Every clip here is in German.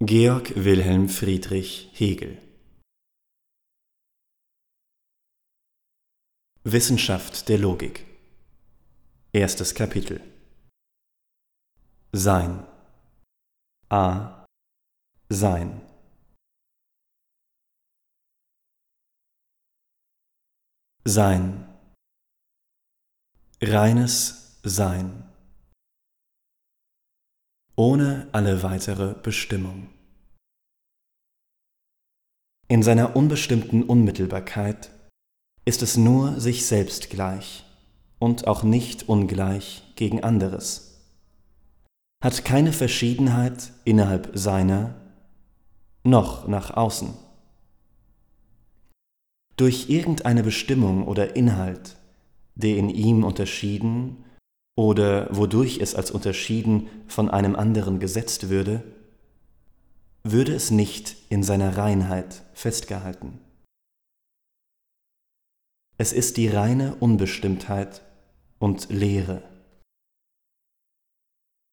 Georg Wilhelm Friedrich Hegel. Wissenschaft der Logik. Erstes Kapitel. Sein. A. Sein. Sein. Reines Sein ohne alle weitere Bestimmung. In seiner unbestimmten Unmittelbarkeit ist es nur sich selbst gleich und auch nicht ungleich gegen anderes, hat keine Verschiedenheit innerhalb seiner noch nach außen. Durch irgendeine Bestimmung oder Inhalt, der in ihm unterschieden oder wodurch es als unterschieden von einem anderen gesetzt würde, würde es nicht in seiner Reinheit festgehalten. Es ist die reine Unbestimmtheit und Leere.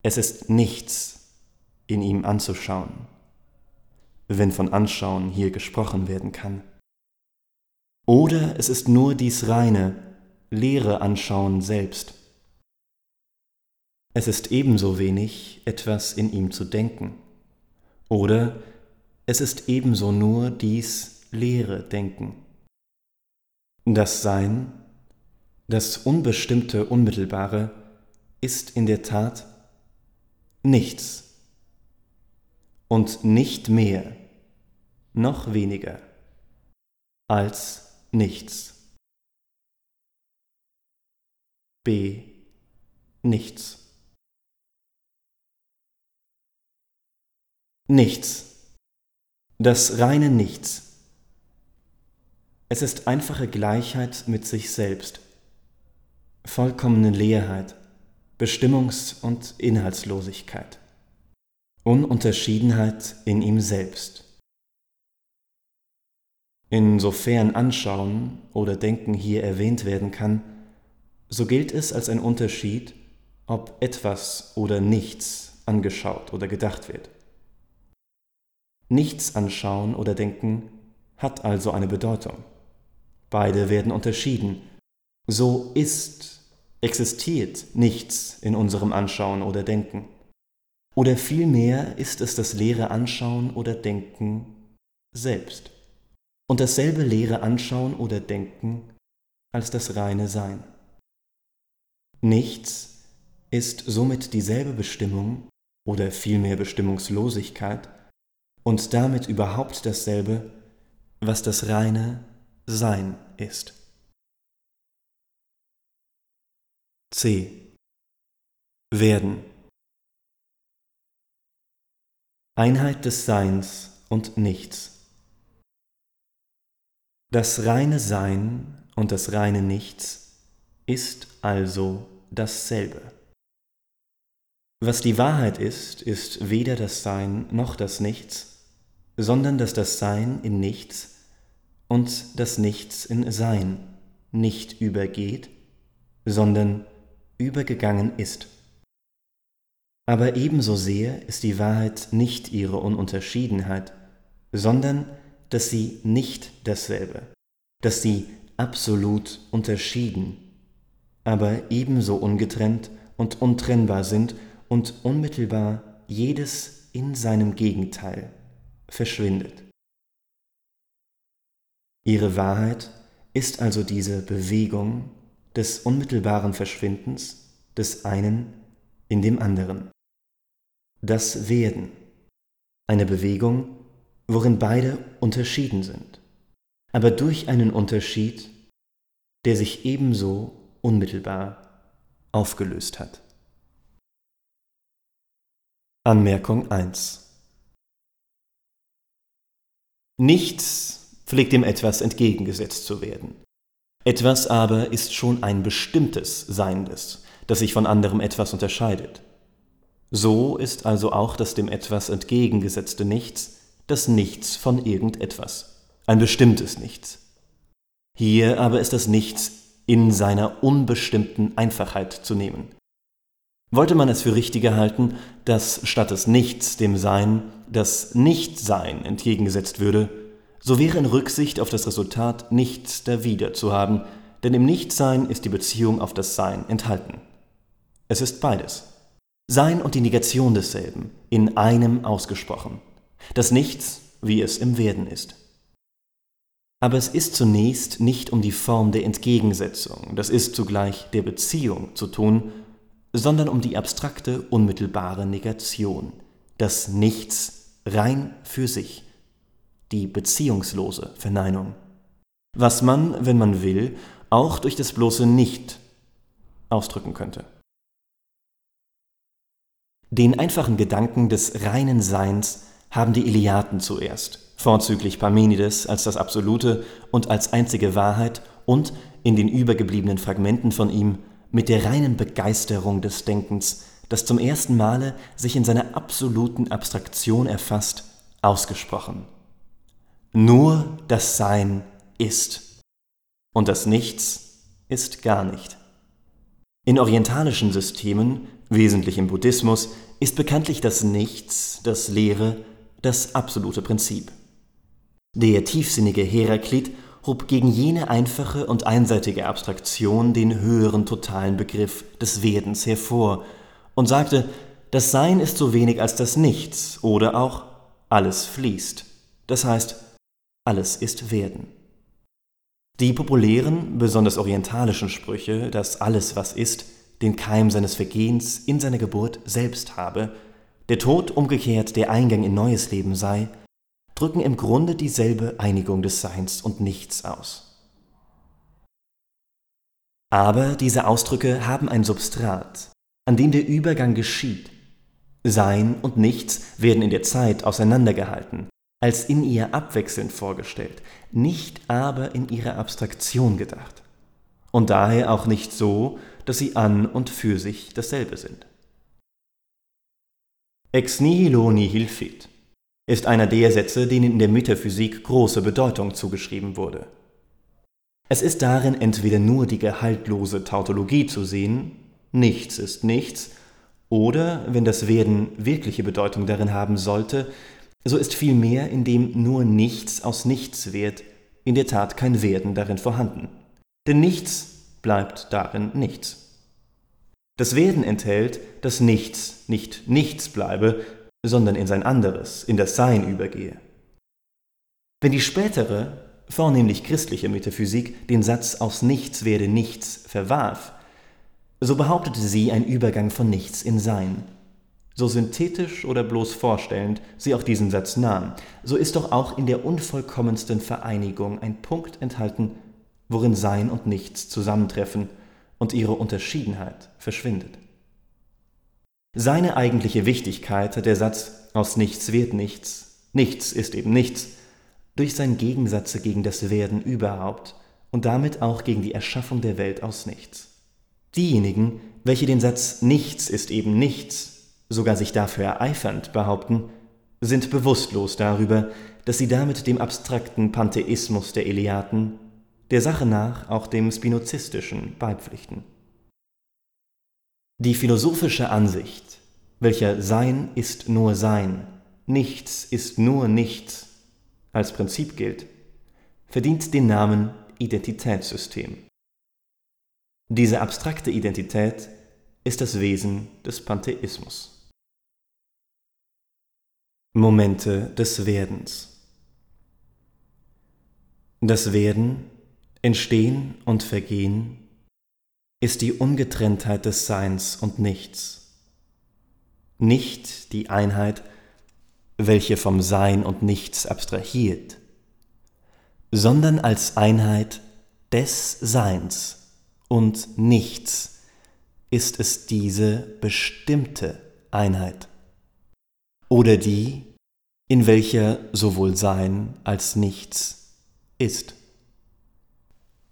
Es ist nichts in ihm anzuschauen, wenn von Anschauen hier gesprochen werden kann. Oder es ist nur dies reine, leere Anschauen selbst es ist ebenso wenig etwas in ihm zu denken. Oder es ist ebenso nur dies leere Denken. Das Sein, das unbestimmte Unmittelbare, ist in der Tat nichts und nicht mehr, noch weniger als nichts. B. Nichts. Nichts. Das reine Nichts. Es ist einfache Gleichheit mit sich selbst, vollkommene Leerheit, Bestimmungs- und Inhaltslosigkeit, Ununterschiedenheit in ihm selbst. Insofern Anschauen oder Denken hier erwähnt werden kann, so gilt es als ein Unterschied, ob etwas oder nichts angeschaut oder gedacht wird. Nichts anschauen oder denken hat also eine Bedeutung. Beide werden unterschieden. So ist, existiert nichts in unserem Anschauen oder Denken. Oder vielmehr ist es das leere Anschauen oder Denken selbst. Und dasselbe leere Anschauen oder Denken als das reine Sein. Nichts ist somit dieselbe Bestimmung oder vielmehr Bestimmungslosigkeit und damit überhaupt dasselbe, was das reine Sein ist. C. Werden. Einheit des Seins und Nichts. Das reine Sein und das reine Nichts ist also dasselbe. Was die Wahrheit ist, ist weder das Sein noch das Nichts, sondern dass das Sein in Nichts und das Nichts in Sein nicht übergeht, sondern übergegangen ist. Aber ebenso sehr ist die Wahrheit nicht ihre Ununterschiedenheit, sondern dass sie nicht dasselbe, dass sie absolut unterschieden, aber ebenso ungetrennt und untrennbar sind und unmittelbar jedes in seinem Gegenteil verschwindet. Ihre Wahrheit ist also diese Bewegung des unmittelbaren Verschwindens des einen in dem anderen. Das Werden, eine Bewegung, worin beide unterschieden sind, aber durch einen Unterschied, der sich ebenso unmittelbar aufgelöst hat. Anmerkung 1 Nichts pflegt dem etwas entgegengesetzt zu werden. Etwas aber ist schon ein bestimmtes Seiendes, das sich von anderem etwas unterscheidet. So ist also auch das dem etwas entgegengesetzte Nichts das Nichts von irgendetwas, ein bestimmtes Nichts. Hier aber ist das Nichts in seiner unbestimmten Einfachheit zu nehmen. Wollte man es für richtiger halten, dass statt des Nichts dem Sein das Nichtsein entgegengesetzt würde, so wäre in Rücksicht auf das Resultat nichts dawider zu haben, denn im Nichtsein ist die Beziehung auf das Sein enthalten. Es ist beides. Sein und die Negation desselben, in einem ausgesprochen. Das Nichts, wie es im Werden ist. Aber es ist zunächst nicht um die Form der Entgegensetzung, das ist zugleich der Beziehung zu tun, sondern um die abstrakte, unmittelbare Negation, das Nichts rein für sich, die beziehungslose Verneinung. Was man, wenn man will, auch durch das bloße Nicht ausdrücken könnte. Den einfachen Gedanken des reinen Seins haben die Iliaten zuerst, vorzüglich Parmenides als das absolute und als einzige Wahrheit und in den übergebliebenen Fragmenten von ihm mit der reinen Begeisterung des Denkens, das zum ersten Male sich in seiner absoluten Abstraktion erfasst, ausgesprochen. Nur das Sein ist. Und das Nichts ist gar nicht. In orientalischen Systemen, wesentlich im Buddhismus, ist bekanntlich das Nichts, das Leere, das absolute Prinzip. Der tiefsinnige Heraklit hob gegen jene einfache und einseitige Abstraktion den höheren totalen Begriff des Werdens hervor und sagte, das Sein ist so wenig als das Nichts oder auch alles fließt. Das heißt, alles ist Werden. Die populären, besonders orientalischen Sprüche, dass alles, was ist, den Keim seines Vergehens in seiner Geburt selbst habe, der Tod umgekehrt der Eingang in neues Leben sei, drücken im Grunde dieselbe Einigung des Seins und Nichts aus. Aber diese Ausdrücke haben ein Substrat, an dem der Übergang geschieht. Sein und Nichts werden in der Zeit auseinandergehalten, als in ihr abwechselnd vorgestellt, nicht aber in ihrer Abstraktion gedacht. Und daher auch nicht so, dass sie an und für sich dasselbe sind. Ex nihilo nihil fit ist einer der Sätze, denen in der Metaphysik große Bedeutung zugeschrieben wurde. Es ist darin entweder nur die gehaltlose Tautologie zu sehen, nichts ist nichts, oder, wenn das Werden wirkliche Bedeutung darin haben sollte, so ist vielmehr, in dem nur nichts aus nichts wird, in der Tat kein Werden darin vorhanden. Denn nichts bleibt darin nichts. Das Werden enthält, dass nichts nicht nichts bleibe, sondern in sein anderes, in das Sein übergehe. Wenn die spätere, vornehmlich christliche Metaphysik den Satz aus nichts werde nichts verwarf, so behauptete sie ein Übergang von nichts in Sein. So synthetisch oder bloß vorstellend sie auch diesen Satz nahm, so ist doch auch in der unvollkommensten Vereinigung ein Punkt enthalten, worin Sein und Nichts zusammentreffen und ihre Unterschiedenheit verschwindet. Seine eigentliche Wichtigkeit hat der Satz aus nichts wird nichts, nichts ist eben nichts, durch sein Gegensatz gegen das Werden überhaupt und damit auch gegen die Erschaffung der Welt aus nichts. Diejenigen, welche den Satz nichts ist eben nichts, sogar sich dafür ereifernd behaupten, sind bewusstlos darüber, dass sie damit dem abstrakten Pantheismus der Eleaten, der Sache nach auch dem spinozistischen, beipflichten. Die philosophische Ansicht, welcher Sein ist nur Sein, nichts ist nur nichts, als Prinzip gilt, verdient den Namen Identitätssystem. Diese abstrakte Identität ist das Wesen des Pantheismus. Momente des Werdens Das Werden, Entstehen und Vergehen ist die Ungetrenntheit des Seins und Nichts. Nicht die Einheit, welche vom Sein und Nichts abstrahiert, sondern als Einheit des Seins und Nichts ist es diese bestimmte Einheit oder die, in welcher sowohl Sein als Nichts ist.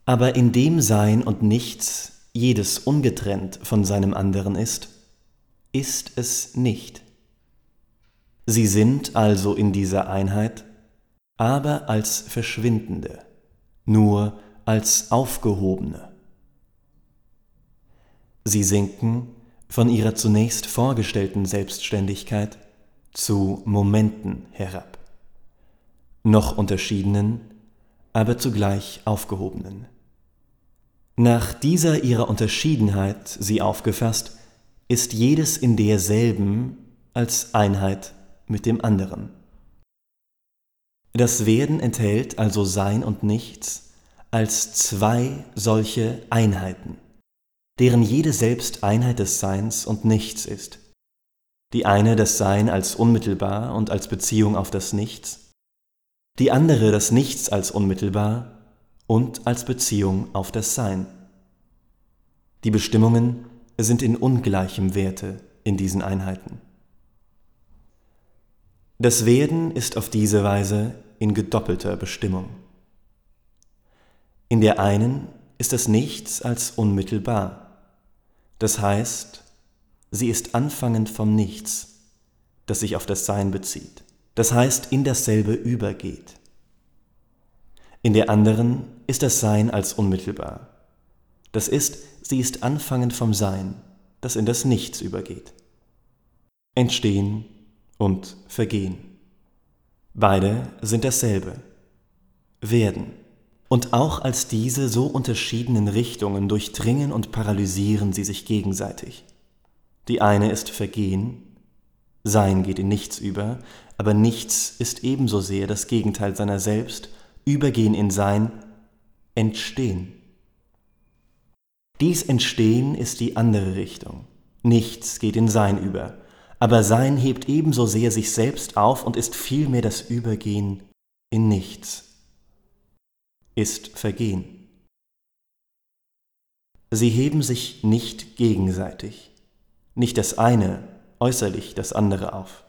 Aber in dem Sein und Nichts jedes ungetrennt von seinem anderen ist, ist es nicht. Sie sind also in dieser Einheit, aber als verschwindende, nur als aufgehobene. Sie sinken, von ihrer zunächst vorgestellten Selbstständigkeit zu Momenten herab, noch unterschiedenen, aber zugleich aufgehobenen. Nach dieser ihrer Unterschiedenheit sie aufgefasst, ist jedes in derselben als Einheit mit dem anderen. Das Werden enthält also Sein und Nichts als zwei solche Einheiten, deren jede selbst Einheit des Seins und Nichts ist. Die eine das Sein als unmittelbar und als Beziehung auf das Nichts, die andere das Nichts als unmittelbar und als Beziehung auf das Sein. Die Bestimmungen sind in ungleichem Werte in diesen Einheiten. Das Werden ist auf diese Weise in gedoppelter Bestimmung. In der einen ist das Nichts als unmittelbar, das heißt, sie ist anfangend vom Nichts, das sich auf das Sein bezieht, das heißt in dasselbe übergeht. In der anderen ist das Sein als unmittelbar, das ist, sie ist anfangend vom Sein, das in das Nichts übergeht. Entstehen und Vergehen. Beide sind dasselbe. Werden. Und auch als diese so unterschiedenen Richtungen durchdringen und paralysieren sie sich gegenseitig. Die eine ist Vergehen, Sein geht in nichts über, aber nichts ist ebenso sehr das Gegenteil seiner selbst, Übergehen in Sein, Entstehen. Dies Entstehen ist die andere Richtung. Nichts geht in Sein über, aber Sein hebt ebenso sehr sich selbst auf und ist vielmehr das Übergehen in Nichts, ist Vergehen. Sie heben sich nicht gegenseitig, nicht das eine äußerlich das andere auf,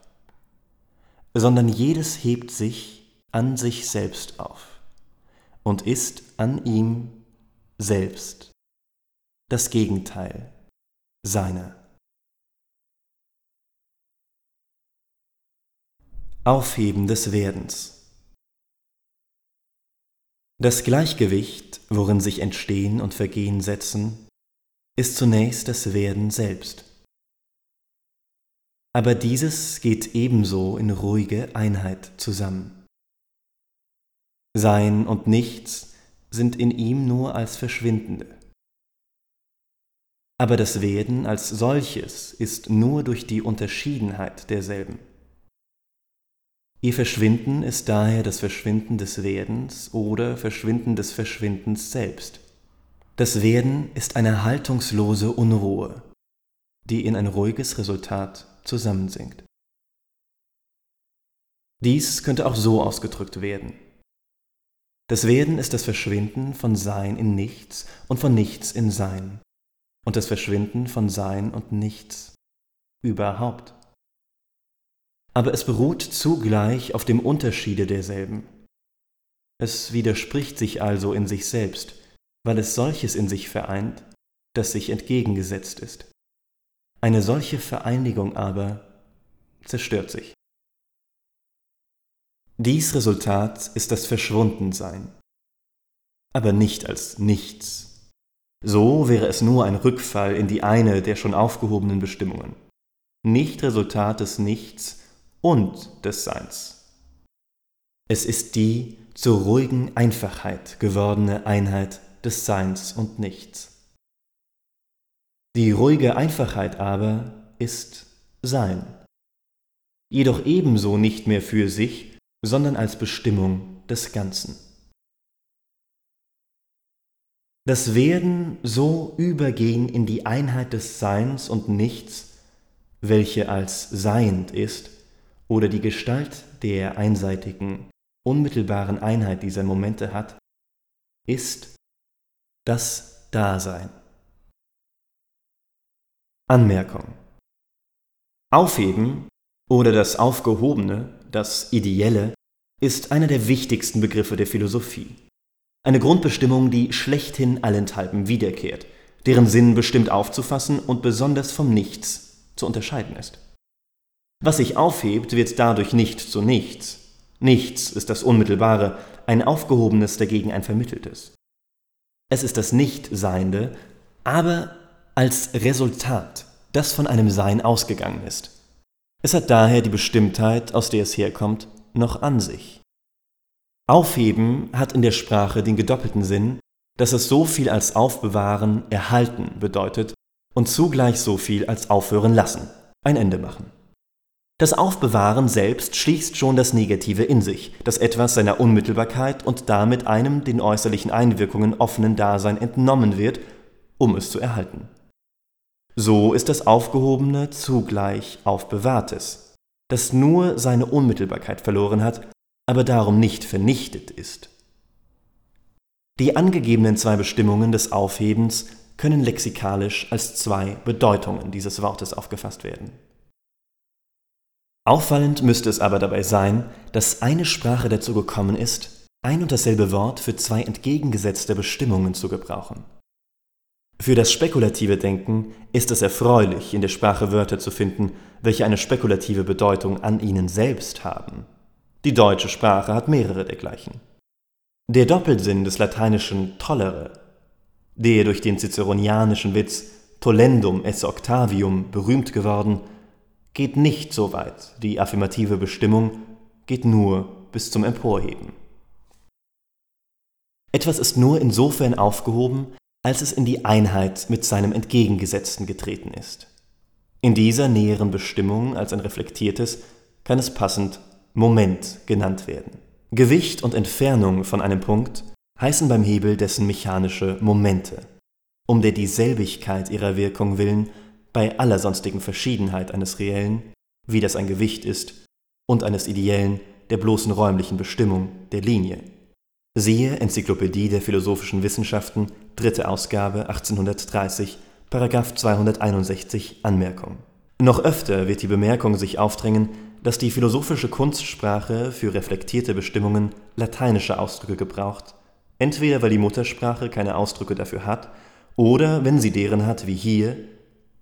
sondern jedes hebt sich an sich selbst auf und ist an ihm selbst das Gegenteil seiner. Aufheben des Werdens. Das Gleichgewicht, worin sich Entstehen und Vergehen setzen, ist zunächst das Werden selbst. Aber dieses geht ebenso in ruhige Einheit zusammen. Sein und Nichts sind in ihm nur als Verschwindende aber das Werden als solches ist nur durch die Unterschiedenheit derselben. Ihr Verschwinden ist daher das Verschwinden des Werdens oder Verschwinden des Verschwindens selbst. Das Werden ist eine haltungslose Unruhe, die in ein ruhiges Resultat zusammensinkt. Dies könnte auch so ausgedrückt werden. Das Werden ist das Verschwinden von Sein in Nichts und von Nichts in Sein und das Verschwinden von Sein und Nichts überhaupt. Aber es beruht zugleich auf dem Unterschiede derselben. Es widerspricht sich also in sich selbst, weil es solches in sich vereint, das sich entgegengesetzt ist. Eine solche Vereinigung aber zerstört sich. Dies Resultat ist das Verschwundensein, aber nicht als nichts so wäre es nur ein Rückfall in die eine der schon aufgehobenen Bestimmungen, nicht Resultat des Nichts und des Seins. Es ist die zur ruhigen Einfachheit gewordene Einheit des Seins und Nichts. Die ruhige Einfachheit aber ist Sein, jedoch ebenso nicht mehr für sich, sondern als Bestimmung des Ganzen. Das Werden so übergehen in die Einheit des Seins und Nichts, welche als seiend ist, oder die Gestalt der einseitigen, unmittelbaren Einheit dieser Momente hat, ist das Dasein. Anmerkung. Aufheben oder das Aufgehobene, das Ideelle, ist einer der wichtigsten Begriffe der Philosophie. Eine Grundbestimmung, die schlechthin allenthalben wiederkehrt, deren Sinn bestimmt aufzufassen und besonders vom Nichts zu unterscheiden ist. Was sich aufhebt, wird dadurch nicht zu nichts. Nichts ist das Unmittelbare, ein Aufgehobenes dagegen ein Vermitteltes. Es ist das Nichtseiende, aber als Resultat das von einem Sein ausgegangen ist. Es hat daher die Bestimmtheit, aus der es herkommt, noch an sich. Aufheben hat in der Sprache den gedoppelten Sinn, dass es so viel als aufbewahren, erhalten bedeutet und zugleich so viel als aufhören lassen, ein Ende machen. Das Aufbewahren selbst schließt schon das Negative in sich, das etwas seiner Unmittelbarkeit und damit einem den äußerlichen Einwirkungen offenen Dasein entnommen wird, um es zu erhalten. So ist das Aufgehobene zugleich Aufbewahrtes, das nur seine Unmittelbarkeit verloren hat, aber darum nicht vernichtet ist. Die angegebenen zwei Bestimmungen des Aufhebens können lexikalisch als zwei Bedeutungen dieses Wortes aufgefasst werden. Auffallend müsste es aber dabei sein, dass eine Sprache dazu gekommen ist, ein und dasselbe Wort für zwei entgegengesetzte Bestimmungen zu gebrauchen. Für das spekulative Denken ist es erfreulich, in der Sprache Wörter zu finden, welche eine spekulative Bedeutung an ihnen selbst haben. Die deutsche Sprache hat mehrere dergleichen. Der Doppelsinn des lateinischen tollere, der durch den ciceronianischen Witz tollendum esse octavium berühmt geworden, geht nicht so weit, die affirmative Bestimmung geht nur bis zum Emporheben. Etwas ist nur insofern aufgehoben, als es in die Einheit mit seinem Entgegengesetzten getreten ist. In dieser näheren Bestimmung als ein reflektiertes kann es passend Moment genannt werden. Gewicht und Entfernung von einem Punkt heißen beim Hebel dessen mechanische Momente, um der Dieselbigkeit ihrer Wirkung willen bei aller sonstigen Verschiedenheit eines reellen, wie das ein Gewicht ist, und eines ideellen, der bloßen räumlichen Bestimmung der Linie. Siehe Enzyklopädie der philosophischen Wissenschaften, dritte Ausgabe 1830, Paragraph 261 Anmerkung. Noch öfter wird die Bemerkung sich aufdrängen, dass die philosophische Kunstsprache für reflektierte Bestimmungen lateinische Ausdrücke gebraucht, entweder weil die Muttersprache keine Ausdrücke dafür hat, oder wenn sie deren hat wie hier,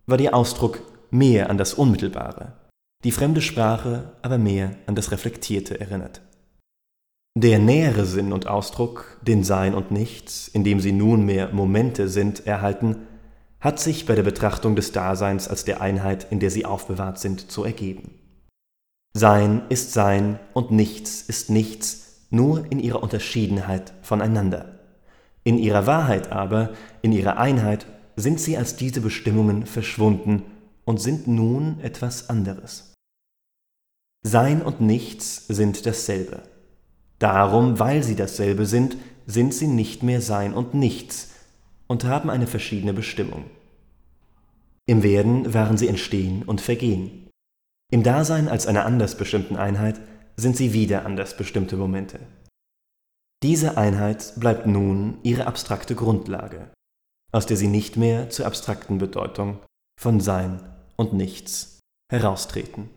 war der Ausdruck mehr an das Unmittelbare, die fremde Sprache aber mehr an das Reflektierte erinnert. Der nähere Sinn und Ausdruck, den Sein und Nichts, in dem sie nunmehr Momente sind, erhalten, hat sich bei der Betrachtung des Daseins als der Einheit, in der sie aufbewahrt sind, zu ergeben. Sein ist Sein und Nichts ist Nichts, nur in ihrer Unterschiedenheit voneinander. In ihrer Wahrheit aber, in ihrer Einheit sind sie als diese Bestimmungen verschwunden und sind nun etwas anderes. Sein und Nichts sind dasselbe. Darum, weil sie dasselbe sind, sind sie nicht mehr Sein und Nichts und haben eine verschiedene Bestimmung. Im Werden waren sie Entstehen und Vergehen. Im Dasein als einer anders bestimmten Einheit sind sie wieder anders bestimmte Momente. Diese Einheit bleibt nun ihre abstrakte Grundlage aus der sie nicht mehr zur abstrakten Bedeutung von Sein und Nichts heraustreten